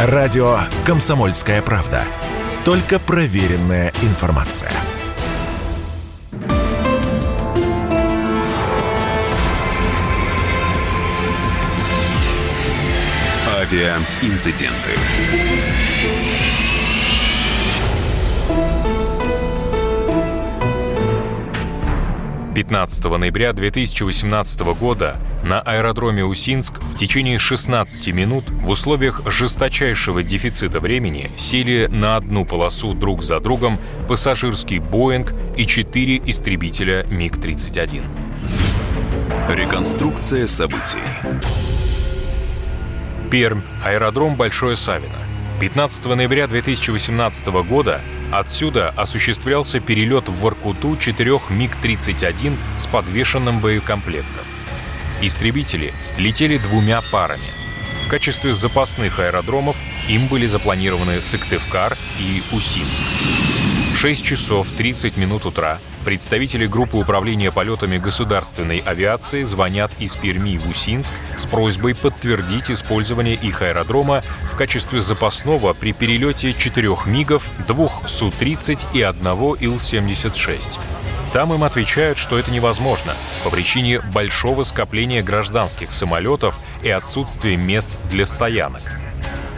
Радио «Комсомольская правда». Только проверенная информация. Авиаинциденты. 15 ноября 2018 года на аэродроме Усинск течение 16 минут в условиях жесточайшего дефицита времени сели на одну полосу друг за другом пассажирский «Боинг» и четыре истребителя МиГ-31. Реконструкция событий. Пермь, аэродром Большое Савино. 15 ноября 2018 года отсюда осуществлялся перелет в Воркуту четырех МиГ-31 с подвешенным боекомплектом. Истребители летели двумя парами. В качестве запасных аэродромов им были запланированы Сыктывкар и Усинск. В 6 часов 30 минут утра представители группы управления полетами государственной авиации звонят из Перми в Усинск с просьбой подтвердить использование их аэродрома в качестве запасного при перелете четырех МИГов, двух Су-30 и одного Ил-76. Там им отвечают, что это невозможно по причине большого скопления гражданских самолетов и отсутствия мест для стоянок.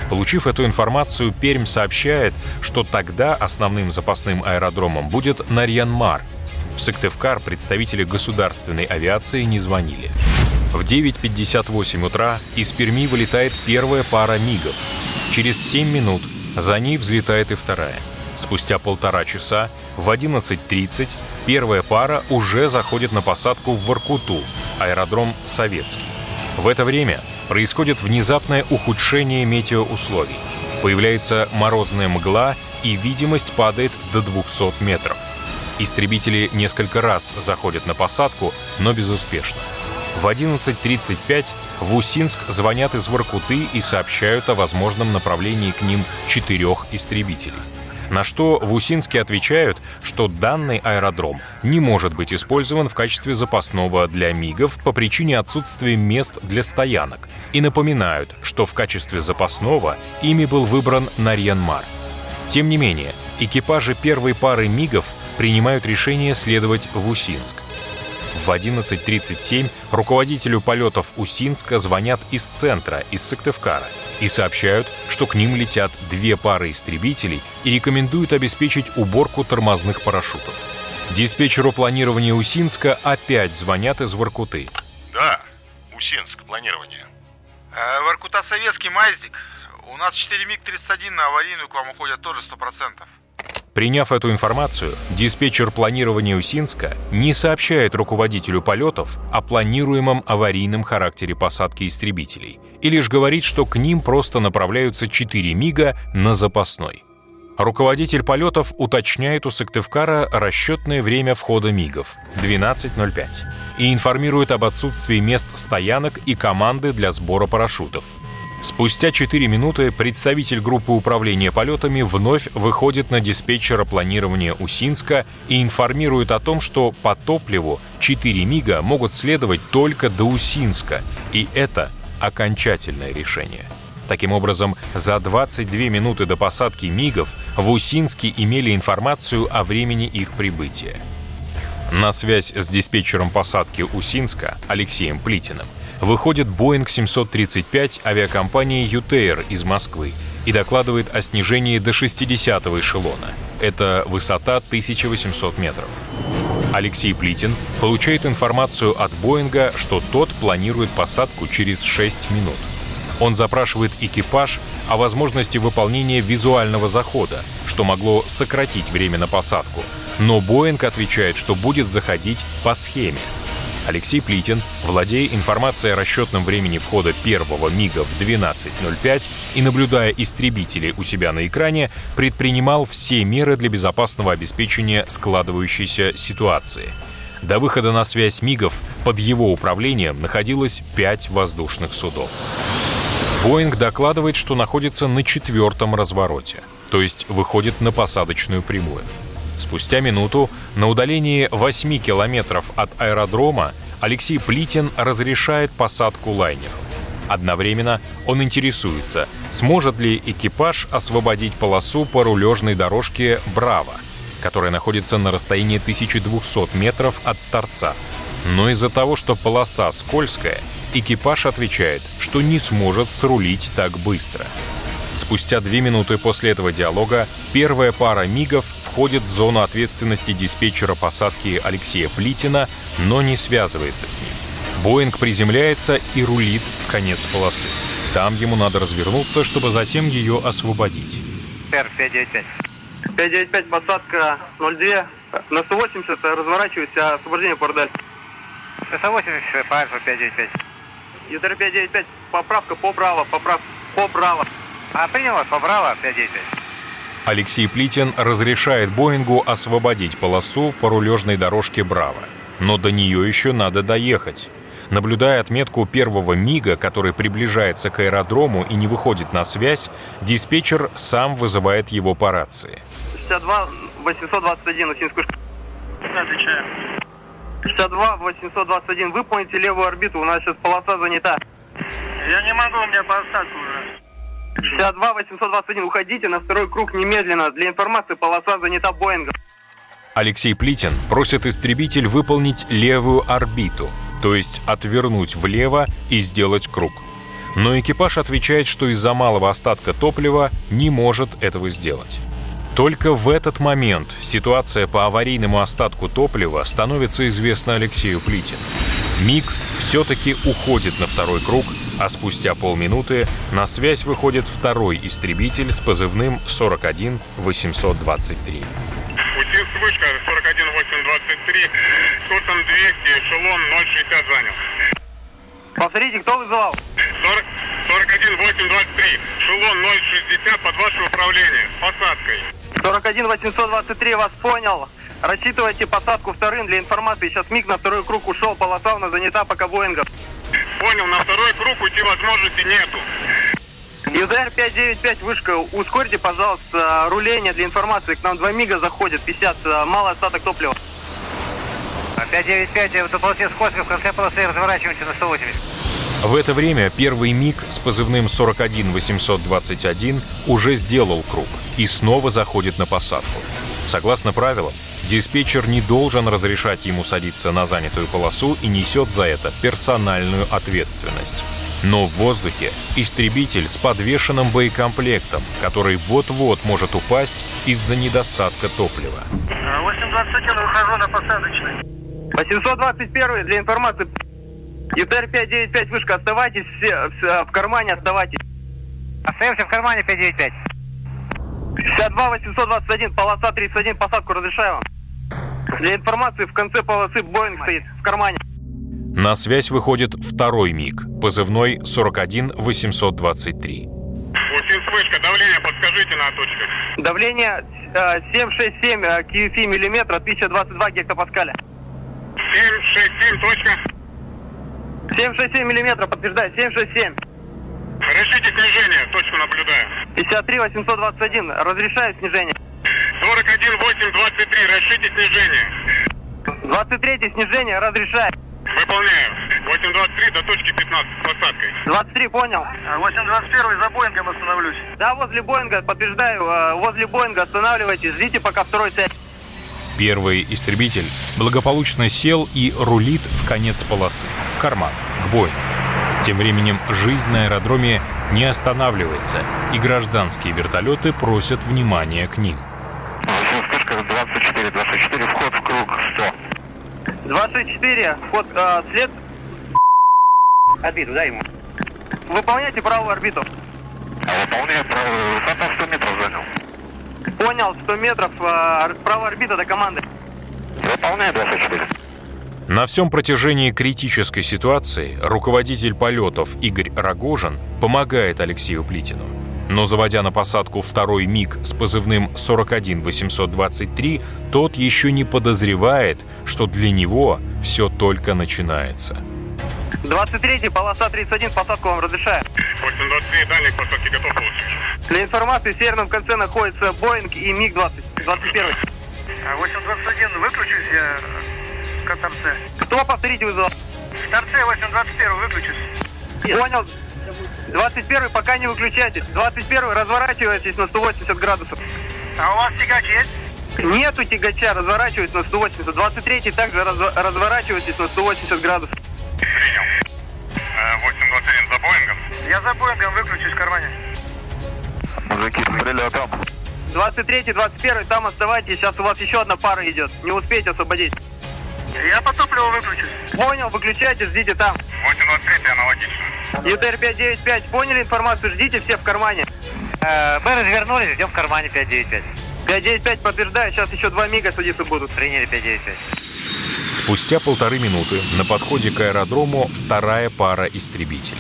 Получив эту информацию, Пермь сообщает, что тогда основным запасным аэродромом будет Нарьянмар. В Сыктывкар представители государственной авиации не звонили. В 9.58 утра из Перми вылетает первая пара МИГов. Через 7 минут за ней взлетает и вторая. Спустя полтора часа в 11.30 первая пара уже заходит на посадку в Воркуту, аэродром «Советский». В это время происходит внезапное ухудшение метеоусловий. Появляется морозная мгла, и видимость падает до 200 метров. Истребители несколько раз заходят на посадку, но безуспешно. В 11.35 в Усинск звонят из Воркуты и сообщают о возможном направлении к ним четырех истребителей. На что в Усинске отвечают, что данный аэродром не может быть использован в качестве запасного для МИГов по причине отсутствия мест для стоянок. И напоминают, что в качестве запасного ими был выбран Нарьянмар. Тем не менее, экипажи первой пары МИГов принимают решение следовать в Усинск. В 11.37 руководителю полетов Усинска звонят из центра, из Сыктывкара, и сообщают, что к ним летят две пары истребителей и рекомендуют обеспечить уборку тормозных парашютов. Диспетчеру планирования Усинска опять звонят из Воркуты. Да, Усинск, планирование. Э, Воркута советский, Майздик. У нас 4 МиГ-31 на аварийную к вам уходят тоже 100%. Приняв эту информацию, диспетчер планирования Усинска не сообщает руководителю полетов о планируемом аварийном характере посадки истребителей и лишь говорит, что к ним просто направляются 4 МиГа на запасной. Руководитель полетов уточняет у Сыктывкара расчетное время входа МиГов — 12.05 и информирует об отсутствии мест стоянок и команды для сбора парашютов — Спустя 4 минуты представитель группы управления полетами вновь выходит на диспетчера планирования Усинска и информирует о том, что по топливу 4 МиГа могут следовать только до Усинска, и это окончательное решение. Таким образом, за 22 минуты до посадки МиГов в Усинске имели информацию о времени их прибытия. На связь с диспетчером посадки Усинска Алексеем Плитиным выходит Boeing 735 авиакомпании «Ютейр» из Москвы и докладывает о снижении до 60-го эшелона. Это высота 1800 метров. Алексей Плитин получает информацию от Боинга, что тот планирует посадку через 6 минут. Он запрашивает экипаж о возможности выполнения визуального захода, что могло сократить время на посадку. Но Боинг отвечает, что будет заходить по схеме. Алексей Плитин, владея информацией о расчетном времени входа первого МиГа в 12.05 и наблюдая истребители у себя на экране, предпринимал все меры для безопасного обеспечения складывающейся ситуации. До выхода на связь МиГов под его управлением находилось пять воздушных судов. Боинг докладывает, что находится на четвертом развороте, то есть выходит на посадочную прямую. Спустя минуту на удалении 8 километров от аэродрома Алексей Плитин разрешает посадку лайнеру. Одновременно он интересуется, сможет ли экипаж освободить полосу по рулежной дорожке «Браво», которая находится на расстоянии 1200 метров от торца. Но из-за того, что полоса скользкая, экипаж отвечает, что не сможет срулить так быстро. Спустя две минуты после этого диалога первая пара МИГов входит в зону ответственности диспетчера посадки Алексея Плитина, но не связывается с ним. Боинг приземляется и рулит в конец полосы. Там ему надо развернуться, чтобы затем ее освободить. Р-595. 595, посадка 02. На 180 разворачивайся, освобождение Пордаль. 180 по Альфа 595. ЮТР 595, поправка по право, поправка по право. А принял вас по право 595. Алексей Плитин разрешает Боингу освободить полосу по рулежной дорожке «Браво». Но до нее еще надо доехать. Наблюдая отметку первого МИГа, который приближается к аэродрому и не выходит на связь, диспетчер сам вызывает его по рации. 62 821, Усинскую Отвечаю. 62 821, выполните левую орбиту, у нас сейчас полоса занята. Я не могу, у меня посадка уже. 62 821, уходите на второй круг немедленно. Для информации полоса занята Боингом. Алексей Плитин просит истребитель выполнить левую орбиту, то есть отвернуть влево и сделать круг. Но экипаж отвечает, что из-за малого остатка топлива не может этого сделать. Только в этот момент ситуация по аварийному остатку топлива становится известна Алексею Плитину. МиГ все-таки уходит на второй круг, а спустя полминуты на связь выходит второй истребитель с позывным 41823. Усинск вышка 41823, курсом 200, эшелон 060 занял. Повторите, кто вызывал? 40, 41823, эшелон 060 под ваше управление, с посадкой. 41 823, вас понял. Рассчитывайте посадку вторым для информации. Сейчас МиГ на второй круг ушел, полоса у нас занята пока Боингом. Понял, на второй круг уйти возможности нету. ЮДР 595, вышка, ускорьте, пожалуйста, руление для информации. К нам два МиГа заходят, 50, э, малый остаток топлива. 595, в полосе скользко, в конце полосы разворачиваемся на 180. В это время первый МиГ с позывным 41821 уже сделал круг и снова заходит на посадку. Согласно правилам, диспетчер не должен разрешать ему садиться на занятую полосу и несет за это персональную ответственность. Но в воздухе истребитель с подвешенным боекомплектом, который вот-вот может упасть из-за недостатка топлива. 821, выхожу на посадочный. 821 для информации. ЮТР 595, вышка, оставайтесь все, все в кармане, оставайтесь. Остаемся в кармане 595. 62 821, полоса 31, посадку разрешаю вам. Для информации в конце полосы Боинг стоит в кармане. На связь выходит второй МиГ, позывной 41823. Усинск вышка, давление подскажите на точках. Давление э, 767 э, QFI миллиметра, 1022 гектопаскаля. 767, точка. 767 миллиметра, подтверждаю, 767. Решите снижение, точку наблюдаю. 53 821, разрешаю снижение. 41 823, решите снижение. 23 снижение, разрешаю. Выполняю. 823 до точки 15 с посадкой. 23, понял. 821 за Боингом остановлюсь. Да, возле Боинга, подтверждаю, э, возле Боинга останавливайтесь, ждите пока второй цель. Первый истребитель благополучно сел и рулит в конец полосы, в карман, к Боингу. Тем временем жизнь на аэродроме не останавливается, и гражданские вертолеты просят внимания к ним. Вспышка 24, 24, вход в круг 100. 24, вход, э, след, Орбиту, дай ему. выполняйте правую орбиту. А выполняет правую, высота 100 метров занял. Понял, 100 метров, э, правая орбита до команды. Выполняет 24. На всем протяжении критической ситуации руководитель полетов Игорь Рогожин помогает Алексею Плитину. Но заводя на посадку второй МиГ с позывным 41823, тот еще не подозревает, что для него все только начинается. 23, полоса 31, посадку вам разрешаю. 823, дальник посадки готов получить. Для информации в северном конце находится Боинг и МиГ-20, 21. 821, выключусь я к торце. Кто, повторите, вызывал? В торце 821, выключусь. Понял. 21 пока не выключайтесь. 21 разворачивайтесь на 180 градусов. А у вас тягач есть? Нету тягача, разворачивайтесь на 180. 23 также разво- разворачивайтесь на 180 градусов. Принял. Э, 821 за Боингом. Я за Боингом выключусь в кармане. Мужики, с прилетом. 23 21 там оставайтесь. Сейчас у вас еще одна пара идет. Не успейте освободить. Я по топливу выключусь. Понял, выключайте, ждите там. 823 аналогично. ЮТР 595, поняли информацию? Ждите все в кармане. Мы развернулись, ждем в кармане 595. 595 подтверждаю, сейчас еще два мига садиться будут. Приняли 595. Спустя полторы минуты на подходе к аэродрому вторая пара истребителей.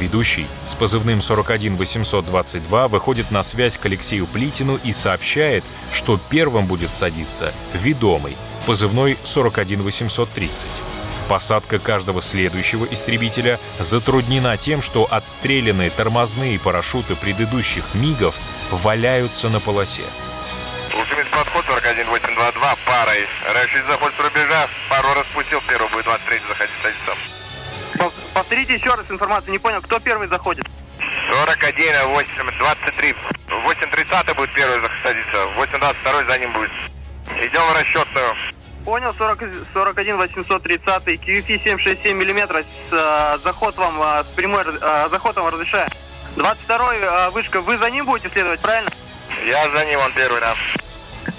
Ведущий с позывным 41822 выходит на связь к Алексею Плитину и сообщает, что первым будет садиться ведомый, позывной 41830. Посадка каждого следующего истребителя затруднена тем, что отстрелянные тормозные парашюты предыдущих МИГов валяются на полосе. Ультимит подход 41822 парой. Рашид заход с рубежа. Пару распустил, первый будет 23 заходить садиться. Пов- Повторите еще раз информацию, не понял, кто первый заходит? 41, 8, 23. 830 будет первый садиться. 822 за ним будет. Идем в расчетную. Понял, 40, 41 830, QFI 767 миллиметров, с, э, заход вам, э, с прямой, э, заход вам разрешаю. 22 э, вышка, вы за ним будете следовать, правильно? Я за ним, он первый, да.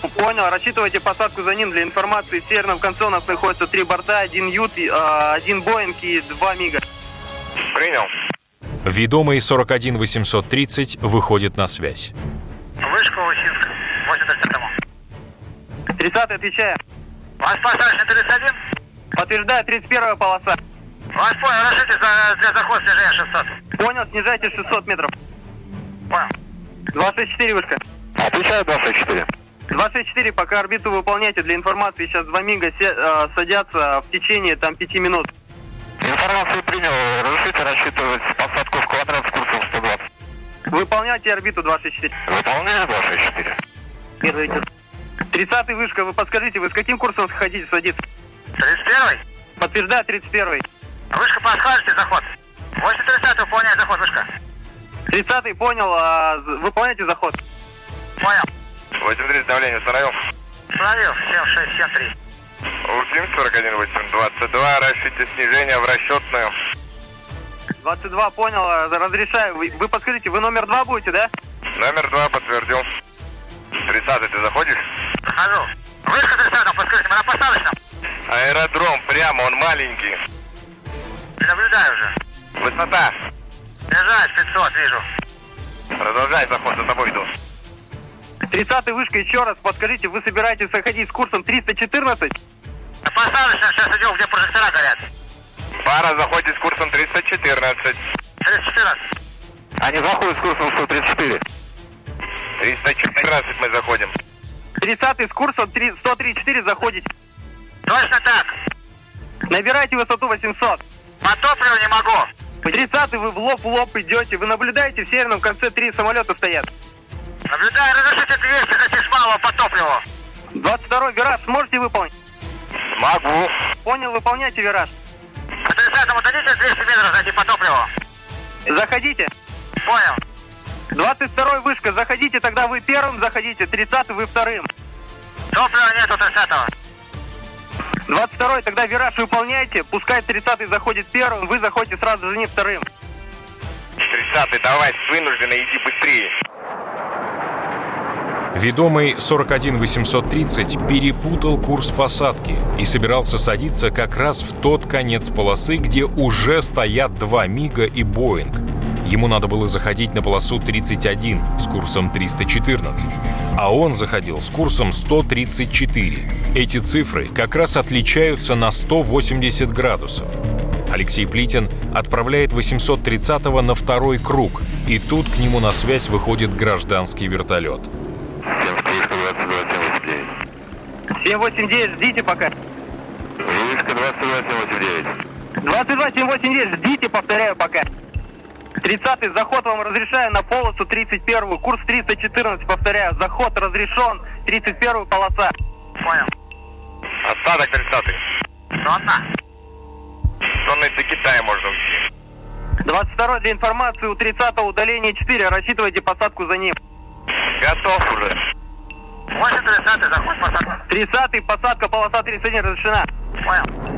Понял, рассчитывайте посадку за ним для информации. В северном конце у нас находится три борта, один Ют, э, один Боинг и два Мига. Принял. Ведомый 41830 выходит на связь. Вышка Усинск. 830 тому. 30 отвечаю. Вас посадочный 31? Подтверждаю, 31 полоса. Вас понял, разрешите за, для захода снижения 600. Понял, снижайте 600 метров. Понял. 24 вышка. Отвечаю 24. 24, пока орбиту выполняйте для информации. Сейчас два Мига се- э, садятся в течение там 5 минут. Информацию принял. Разрешите рассчитывать посадку в квадрат с курсом 120. Выполняйте орбиту 264. Выполняю 264. Первый идет. 30 вышка, вы подскажите, вы с каким курсом хотите садиться? 31? Подтверждаю, 31 Вышка подскажете заход. 830 выполняет заход, вышка. 30 понял, а, выполняйте заход. Понял. 83 давление установил. Установил. 7673. Ультим 41 822. Рассчитывайте снижение в расчетную. 22 понял, разрешаю. Вы, вы подскажите, вы номер 2 будете, да? Номер 2 подтвердил. 30 ты заходишь? Захожу. Вышка 30 подскажите, мы на посадочном. Аэродром прямо, он маленький. Наблюдаю уже. Высота. Снижаюсь 500, вижу. Продолжай заход, за тобой иду. 30 вышка, еще раз подскажите, вы собираетесь заходить с курсом 314? На посадочном сейчас идем, где прожектора горят. Пара заходит с курсом 314. 314. Они заходят с курсом 134. 314 мы заходим. 30 с курсом 3 134 заходите. Точно так. Набирайте высоту 800. По топливу не могу. 30 вы в лоб в лоб идете. Вы наблюдаете, в северном конце три самолета стоят. Наблюдаю, разрешите 200 хотите с малого по топливу. 22 вираж сможете выполнить? Могу. Понял, выполняйте вираж. По 30 дадите 200 метров зайти по топливу. Заходите. Понял. 22 вышка, заходите, тогда вы первым заходите, 30 вы вторым. Топлива нету 30 22 тогда вираж выполняйте, пускай 30 заходит первым, вы заходите сразу за ним вторым. 30 давай, вынужденно иди быстрее. Ведомый 41830 перепутал курс посадки и собирался садиться как раз в тот конец полосы, где уже стоят два Мига и Боинг. Ему надо было заходить на полосу 31 с курсом 314, а он заходил с курсом 134. Эти цифры как раз отличаются на 180 градусов. Алексей Плитин отправляет 830-го на второй круг, и тут к нему на связь выходит гражданский вертолет. 789, ждите пока. Вышка 22 789. 22 789, ждите, повторяю пока. 30 заход вам разрешаю на полосу 31 курс 314, повторяю, заход разрешен, 31 полоса. Понял. Остаток 30 Сонно. Сонный до Китая можно уйти. 22 для информации у 30 удаление 4. Рассчитывайте посадку за ним. Готов уже. 830 заход посадка. 30 посадка полоса 31 разрешена. Понял.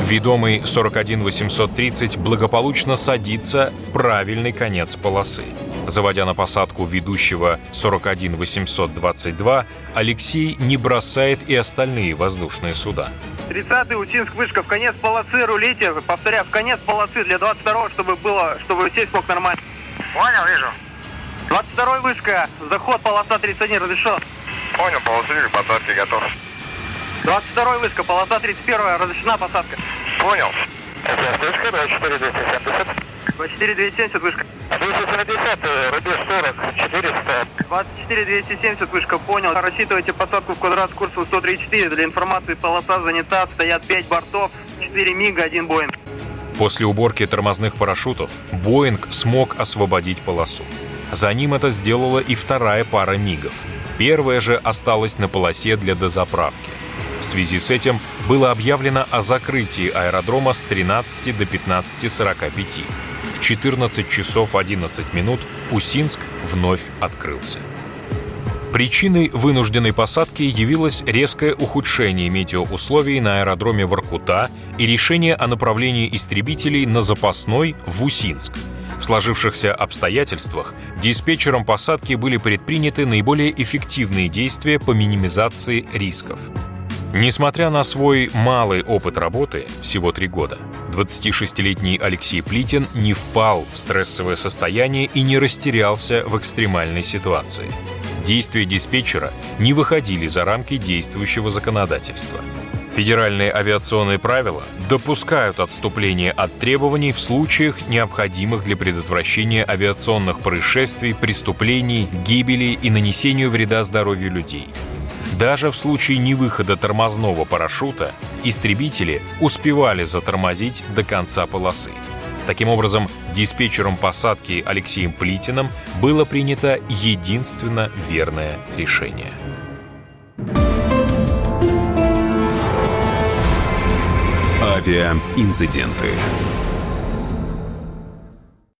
Ведомый 41830 благополучно садится в правильный конец полосы. Заводя на посадку ведущего 41822, Алексей не бросает и остальные воздушные суда. 30-й Учинск вышка в конец полосы рулите. Повторяю, в конец полосы для 22 чтобы было, чтобы сесть мог нормально. Понял, вижу. 22 вышка, заход полоса 31 разрешен. Понял, полосовик, посадки готов. 22 вышка, полоса 31 разрешена посадка. Понял. Вышка, 24 270. 24 270 вышка. 270, рубеж 40, 400. 24 270 вышка, понял. Рассчитывайте посадку в квадрат с курсом 134. Для информации полоса занята, стоят 5 бортов, 4 МиГа, 1 Боинг. После уборки тормозных парашютов Боинг смог освободить полосу. За ним это сделала и вторая пара МиГов. Первая же осталась на полосе для дозаправки. В связи с этим было объявлено о закрытии аэродрома с 13 до 15.45. В 14 часов 11 минут Усинск вновь открылся. Причиной вынужденной посадки явилось резкое ухудшение метеоусловий на аэродроме Воркута и решение о направлении истребителей на запасной в Усинск. В сложившихся обстоятельствах диспетчером посадки были предприняты наиболее эффективные действия по минимизации рисков. Несмотря на свой малый опыт работы, всего три года, 26-летний Алексей Плитин не впал в стрессовое состояние и не растерялся в экстремальной ситуации. Действия диспетчера не выходили за рамки действующего законодательства. Федеральные авиационные правила допускают отступление от требований в случаях, необходимых для предотвращения авиационных происшествий, преступлений, гибели и нанесению вреда здоровью людей. Даже в случае невыхода тормозного парашюта истребители успевали затормозить до конца полосы. Таким образом, диспетчером посадки Алексеем Плитиным было принято единственно верное решение. Авиаинциденты.